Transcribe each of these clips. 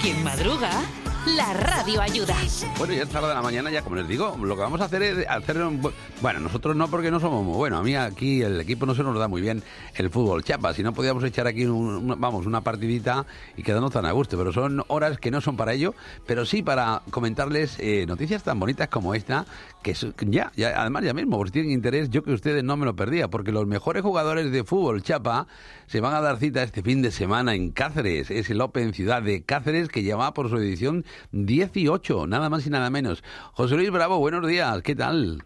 quien madruga, la radio ayuda. Bueno, ya es tarde de la mañana, ya como les digo, lo que vamos a hacer es hacer... un bu- Bueno, nosotros no porque no somos muy buenos. A mí aquí el equipo no se nos da muy bien el fútbol chapa. Si no podíamos echar aquí, un- vamos, una partidita y quedarnos tan a gusto. Pero son horas que no son para ello, pero sí para comentarles eh, noticias tan bonitas como esta, que ya, ya, además ya mismo, por si tienen interés, yo que ustedes no me lo perdía, porque los mejores jugadores de fútbol chapa se van a dar cita este fin de semana en Cáceres. Es el Open Ciudad de Cáceres que lleva por su edición 18, nada más y nada menos. José Luis Bravo, buenos días, ¿qué tal?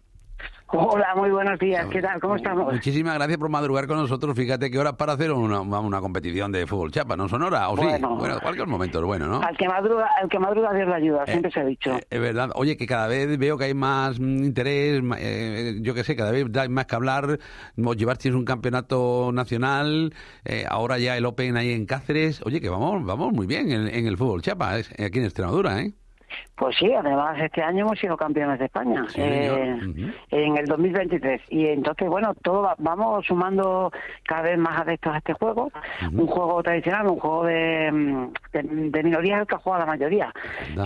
Hola, muy buenos días. ¿Qué tal? ¿Cómo estamos? Muchísimas gracias por madrugar con nosotros. Fíjate qué horas para hacer una, una competición de fútbol chapa, ¿no son horas? ¿O sí? Bueno. Bueno, cualquier momento es bueno, ¿no? Al que madruga, al que madruga Dios le ayuda, siempre se ha dicho. Eh, Es verdad. Oye, que cada vez veo que hay más mm, interés, eh, yo qué sé, cada vez hay más que hablar. Vos llevasteis un campeonato nacional, eh, ahora ya el Open ahí en Cáceres. Oye, que vamos vamos muy bien en, en el fútbol chapa, aquí en Extremadura, ¿eh? Pues sí, además este año hemos sido campeones de España Sí, eh, señor. Ujú. en el 2023 y entonces bueno, todo va- vamos sumando cada vez más adeptos a este juego, un juego tradicional, un juego de, mm, de, de minorías al que juega la mayoría.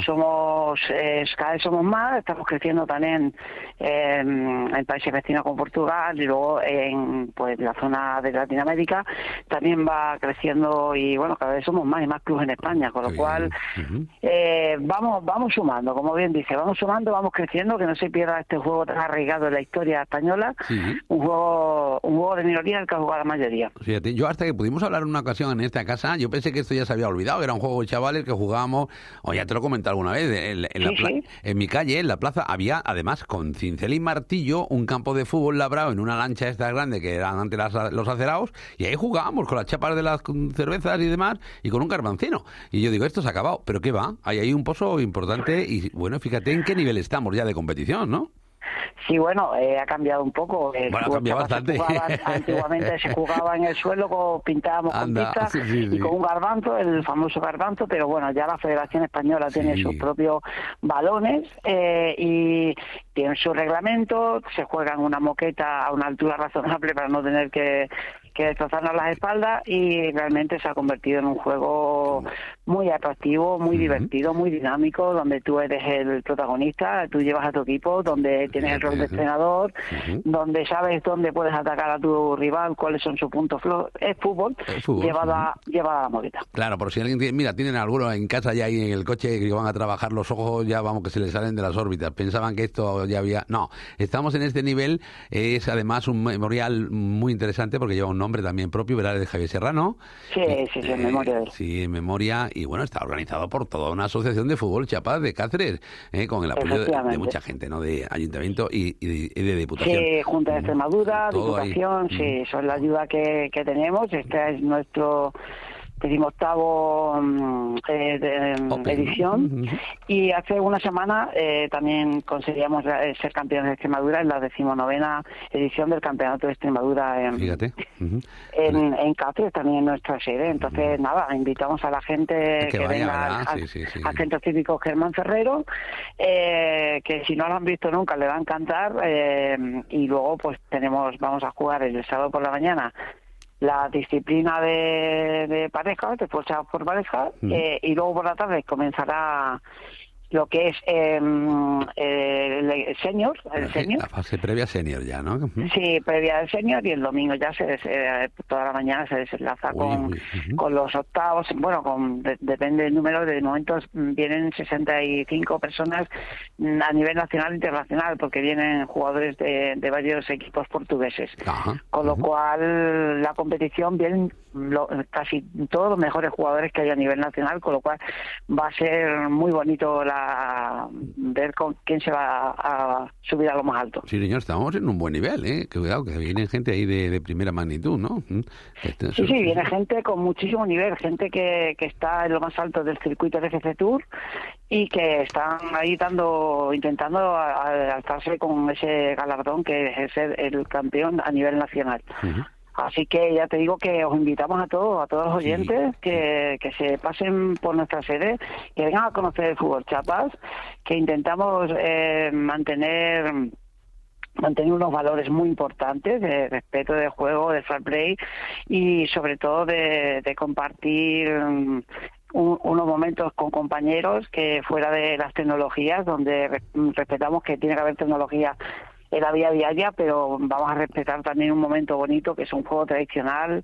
Somos eh, cada vez somos más, estamos creciendo también eh, en países vecinos como Portugal y luego en pues la zona de Latinoamérica también va creciendo y bueno, cada vez somos más y más clubes en España, con lo Qué cual. Ujú. eh, vamos vamos sumando, como bien dice, vamos sumando, vamos creciendo, que no se pierda este juego tan arraigado en la historia española, Sí. un juego un juego de minoría al que ha jugado la mayoría. Fíjate, yo hasta que pudimos hablar en una ocasión en esta casa, yo pensé que esto ya se había olvidado, era un juego de chavales que jugábamos, o ya te lo comenté alguna vez, en, en la Sí, sí. en mi calle, en la plaza, había además con cincel y martillo un campo de fútbol labrado en una lancha esta grande que eran antes las- los acerados, y ahí jugábamos con las chapas de las cervezas y demás, y con un carbancino. Y yo digo, esto se ha acabado, pero ¿qué va? Hay ahí un pozo importante, y bueno, fíjate en qué nivel estamos ya de competición, ¿no? Sí, bueno, eh, ha cambiado un poco. El Bueno, ha cambiado se bastante. jugaba- antiguamente se jugaba en el suelo, con, pintábamos Anda, con pizza sí, sí, sí. y con un garbanzo, el famoso garbanzo, pero bueno, ya la Federación Española tiene sus propios balones eh, y tiene su reglamento, se juega en una moqueta a una altura razonable para no tener que, que destrozarnos las espaldas y realmente se ha convertido en un juego muy atractivo, muy divertido, muy dinámico, donde tú eres el protagonista, tú llevas a tu equipo, donde tienes el rol de entrenador, donde sabes dónde puedes atacar a tu rival, cuáles son sus puntos flojos. Es fútbol, fútbol, llevado, a, llevado a la moqueta. Claro, por si alguien tiene, mira, tienen algunos en casa ya ahí en el coche que van a trabajar los ojos, ya vamos que se les salen de las órbitas. Pensaban que esto ya había. No, estamos en este nivel. Es además un memorial muy interesante porque lleva un nombre también propio, ¿verdad? De Javier Serrano. Sí, Eh, sí, sí, en memoria. Sí, en memoria. Y bueno, está organizado por toda una asociación de fútbol Chiapas de Cáceres, eh, con el apoyo de, mucha gente, ¿no? De ayuntamiento y, y de, y de diputación. Sí, Junta de Extremadura, Todo ahí. Diputación, sí, son la ayuda que, que tenemos. Esta es nuestro decimoctavo mm, eh, de- Open, ¿no? edición y hace una semana eh, también conseguíamos eh, ser campeones de Extremadura en la decimonovena edición del Campeonato de Extremadura en, Fíjate. En, en Cáceres, también en nuestra sede. Entonces, nada, invitamos a la gente Que que, vaya, venga al, Sí, sí, sí. al Centro Cívico Germán Ferrero, eh, que si no lo han visto nunca le va a encantar. eh, y luego, pues tenemos, vamos a jugar el sábado por la mañana la disciplina de, de parejas, de por pareja, eh, y luego por la tarde comenzará lo que es eh, el senior, el senior, La fase previa senior ya, ¿no? Sí, previa del senior y el domingo ya se des- eh, toda la mañana se desenlaza Uy, con, uy, con los octavos, bueno, con de- depende del número, de momentos vienen 65 personas a nivel nacional e internacional porque vienen jugadores de, de varios equipos portugueses. Con lo cual la competición vienen lo- casi todos los mejores jugadores que hay a nivel nacional, con lo cual va a ser muy bonito la ver con quién se va a subir a lo más alto. Sí, señor, estamos en un buen nivel, ¿eh? Que cuidado, que viene gente ahí de, de primera magnitud, ¿no? Mm. Este- Sí, sí, viene gente con muchísimo nivel, gente que, que está en lo más alto del circuito de FC Tour y que están ahí dando, intentando alzarse con ese galardón que es ser el campeón a nivel nacional. Así que ya te digo que os invitamos a todos, a todos los Sí. oyentes, que, que se pasen por nuestra sede, que vengan a conocer el fútbol Chapas, que intentamos eh, mantener mantener unos valores muy importantes de respeto de juego, de fair play y sobre todo de, de compartir mm, unos momentos con compañeros que fuera de las tecnologías, donde respetamos que tiene que haber tecnología en la vida diaria, pero vamos a respetar también un momento bonito que es un juego tradicional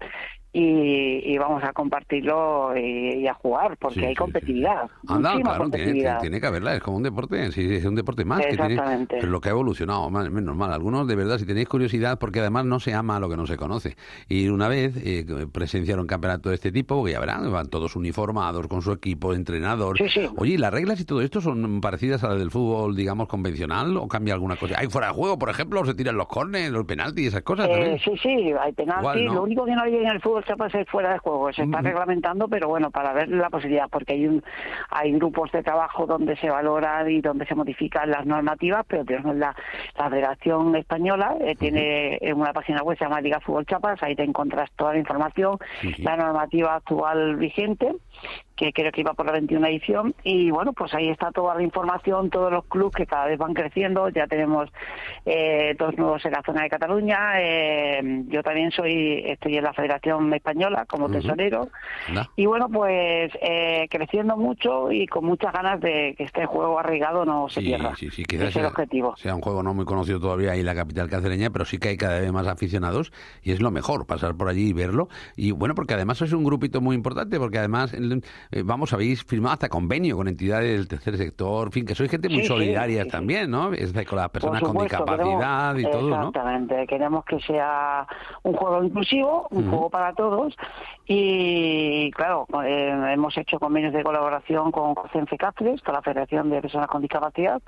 y, vamos a compartirlo y, a jugar, porque hay competitividad. Anda, claro, Tiene, que haberla, es como un deporte, sí, es un deporte más. Exactamente. Que tiene, lo que ha evolucionado, menos mal. Algunos, de verdad, si tenéis curiosidad, porque además no se ama lo que no se conoce. Y una vez eh, presenciaron campeonato de este tipo, ya verán, van todos uniformados, con su equipo, entrenador. Oye, las reglas y todo esto son parecidas a las del fútbol, digamos, convencional o cambia alguna cosa? ¿Hay fuera de juego, por ejemplo, o se tiran los córneres, los penaltis, esas cosas? Eh, sí, sí, hay penaltis. Lo único que no hay en el fútbol se pasa fuera de juego. Se está reglamentando, pero bueno, para ver la posibilidad, porque hay un, hay grupos de trabajo donde se valoran y donde se modifican las normativas, pero tenemos la, la Federación Española, eh, tiene una página web se llama Liga Fútbol Chapas, ahí te encuentras toda la información, la normativa actual vigente que creo que iba por la 21 edición. Y bueno pues ahí está toda la información todos los clubes que cada vez van creciendo. Ya tenemos eh, dos nuevos en la zona de Cataluña. Eh, yo también soy estoy en la Federación Española como tesorero. Y bueno pues eh, creciendo mucho y con muchas ganas de que este juego arraigado no se pierda. sí, sí, quizás sea, objetivo. sea un juego no muy conocido todavía ahí en la capital cacereña pero sí que hay cada vez más aficionados y es lo mejor pasar por allí y verlo. Y bueno porque además es un grupito muy importante porque además eh, vamos, habéis firmado hasta convenio con entidades del tercer sector, en fin, que sois gente muy solidaria también, ¿no? Es con las personas con discapacidad y todo, ¿no? Exactamente, queremos que sea un juego inclusivo, un juego para todos. Y, claro, eh, hemos hecho convenios de colaboración con COCENFE Cáceres, con la Federación de Personas con Discapacidad,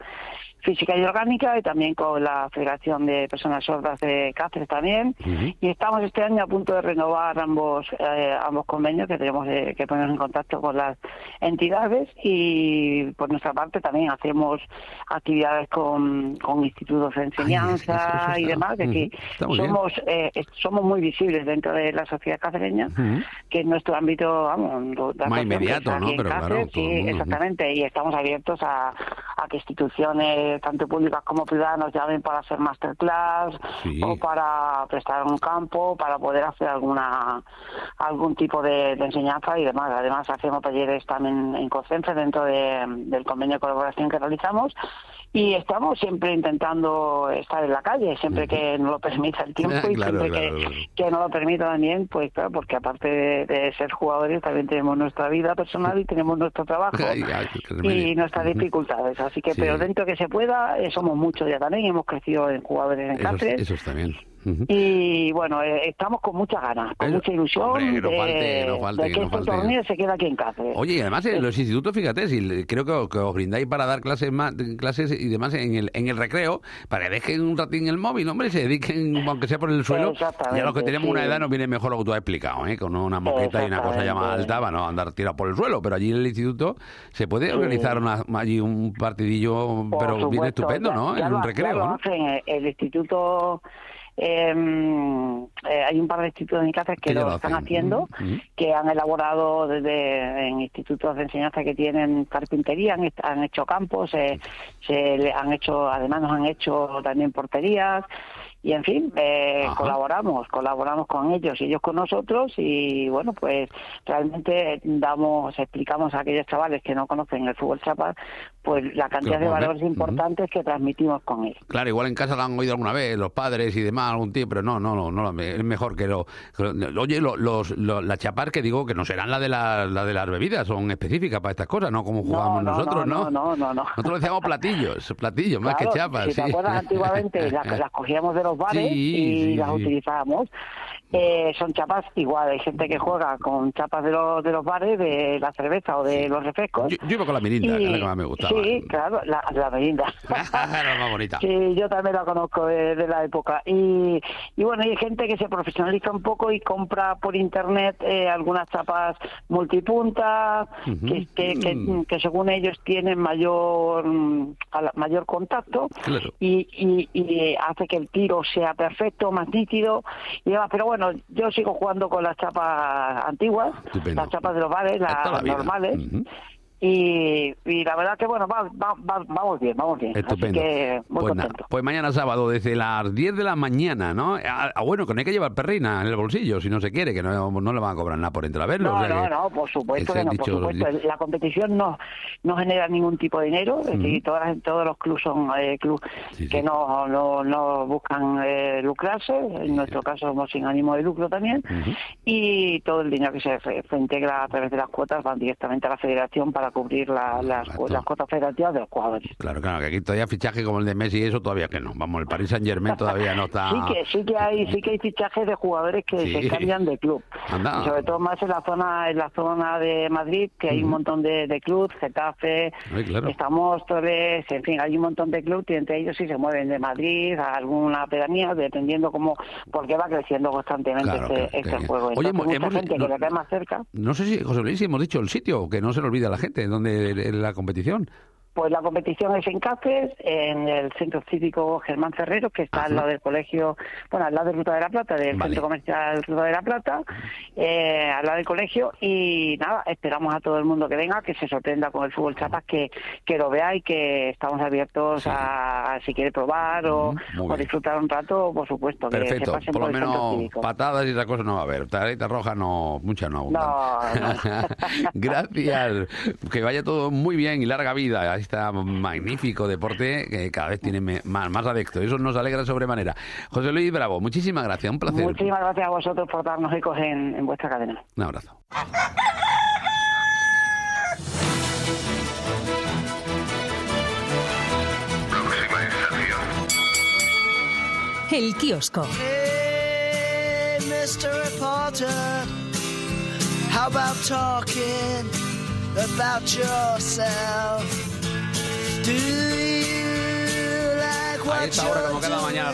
física y orgánica y también con la Federación de Personas Sordas de Cáceres también. Y estamos este año a punto de renovar ambos eh, ambos convenios que tenemos que ponernos en contacto con las entidades y por nuestra parte también hacemos actividades con, con institutos de enseñanza y demás. que somos eh, somos muy visibles dentro de la sociedad cacereña, que es nuestro ámbito, vamos, más inmediato, ¿no? Pero claro, sí, exactamente. Y estamos abiertos a, a que instituciones tanto públicas como privadas nos llamen para hacer masterclass o para prestar un campo, para poder hacer alguna algún tipo de, enseñanza y demás. Además hacemos talleres también en COCENFE dentro del convenio de colaboración que realizamos y estamos siempre intentando estar en la calle, siempre que nos lo permita el tiempo y siempre que, que nos lo permita también, pues claro, porque aparte de, ser jugadores también tenemos nuestra vida personal y tenemos nuestro trabajo y nuestras dificultades. Así que, pero dentro que se pueda, eh, somos muchos ya también, hemos crecido en jugadores en Cáceres. Eso, bien. Y bueno, eh, estamos con muchas ganas, con mucha ilusión de, que, este torneo se quede aquí en Cáceres. Oye, y además en los institutos, fíjate, si creo que, os brindáis para dar clases más, clases y demás en el, en el recreo, para que dejen un ratín el móvil, hombre, y se dediquen, aunque sea por el suelo. Ya los que tenemos una edad nos viene mejor lo que tú has explicado, ¿eh? con una moqueta y una cosa ya más alta, para no andar tirado por el suelo, pero allí en el instituto se puede organizar allí un partidillo, pero viene estupendo, ¿no? en un recreo, ¿no? el instituto Em, eh, hay un par de institutos en Cáceres que, lo, están haciendo, que han elaborado desde en institutos de enseñanza que tienen carpintería, han, han hecho campos, eh, se han hecho, además nos han hecho también porterías y en fin, eh, colaboramos, colaboramos con ellos y ellos con nosotros y bueno, pues realmente damos, explicamos a aquellos chavales que no conocen el fútbol chapa, pues la cantidad de valores importantes que transmitimos con ellos. Claro, igual en casa lo han oído alguna vez, los padres y demás, algún tío, pero no, no, no, no es mejor que lo... oye, los, la chapar que digo que no serán la de, la, de las bebidas, son específicas para estas cosas, no como jugamos nosotros, no, ¿no? No, no, no. Nosotros decíamos platillos, platillos, más que chapas. Si te acuerdas, antiguamente las, las cogíamos de los bares y las utilizábamos. Eh, son chapas igual, hay gente que juega con chapas de los, de los bares, de la cerveza o de los refrescos. Yo, iba con la mirinda, que es la que más me gustaba. Sí, claro, la, la mirinda. la más bonita. Sí, yo también la conozco de, la época. Y, y bueno, hay gente que se profesionaliza un poco y compra por internet eh, algunas chapas multipuntas, que, que, mm. que, según ellos tienen mayor, mayor contacto y, y, y hace que el tiro sea perfecto, más nítido y demás. Pero bueno, yo sigo jugando con las chapas antiguas, las chapas de los bares, las normales. Y, y la verdad que, bueno, va, va- va- vamos bien, vamos bien. Estupendo. Así que muy pues, contento. pues mañana sábado, desde las 10 de la mañana, ¿no? Ah, ah, bueno, que no hay que llevar perrina en el bolsillo, si no se quiere, que no, no le van a cobrar nada por entrar a verlo. No, o sea no, que- no, por supuesto que no, por supuesto. La competición no, no genera ningún tipo de dinero, es decir, todas, todos los clubes son eh, clubes Sí, que sí. no, no, no buscan eh, lucrarse, en nuestro caso somos sin ánimo de lucro también, y todo el dinero que se, se integra a través de las cuotas van directamente a la federación para cubrir la- las, las cuotas federativas de los jugadores. Claro, claro, que aquí todavía fichaje como el de Messi y eso todavía que no. Vamos, el Paris Saint Germain todavía no está... Sí que sí que hay sí que hay fichajes de jugadores que Sí. se cambian de club. Anda. Y sobre todo más en la zona en la zona de Madrid que hay un montón de, de clubes, Getafe, Ay, claro. estamos Torres, en fin, hay un montón de clubes y entre ellos sí se mueven de Madrid a alguna pedanía dependiendo cómo porque va creciendo constantemente Claro, este, este juego. Oye, Entonces, hemos- mucha hemos- gente no- que le cae más cerca. No sé si, José Luis, si hemos dicho el sitio, que no se le olvide a la gente, donde en la competición. Pues la competición es en Cáceres, en el Centro Cívico Germán Ferrero, que está Ajá. al lado del colegio, bueno, al lado de Ruta de la Plata, del Vale. Centro Comercial Ruta de la Plata, eh, al lado del colegio, y nada, esperamos a todo el mundo que venga, que se sorprenda con el fútbol chapas, que, que lo vea y que estamos abiertos a, a si quiere probar o, o disfrutar un rato, por supuesto, que se Perfecto, pasen por lo menos patadas y esa cosa no va a haber. Tarjeta roja no, muchas no. No, no. Gracias. Que vaya todo muy bien y larga vida a este magnífico deporte que cada vez tiene más, más adeptos. Eso nos alegra sobremanera. José Luis Bravo, muchísimas gracias. Un placer. Muchísimas gracias a vosotros por darnos ecos en, en vuestra cadena. Un abrazo. El kiosco. Hey, Mr. Reporter, how about talking about yourself? A esta hora, como cada mañana,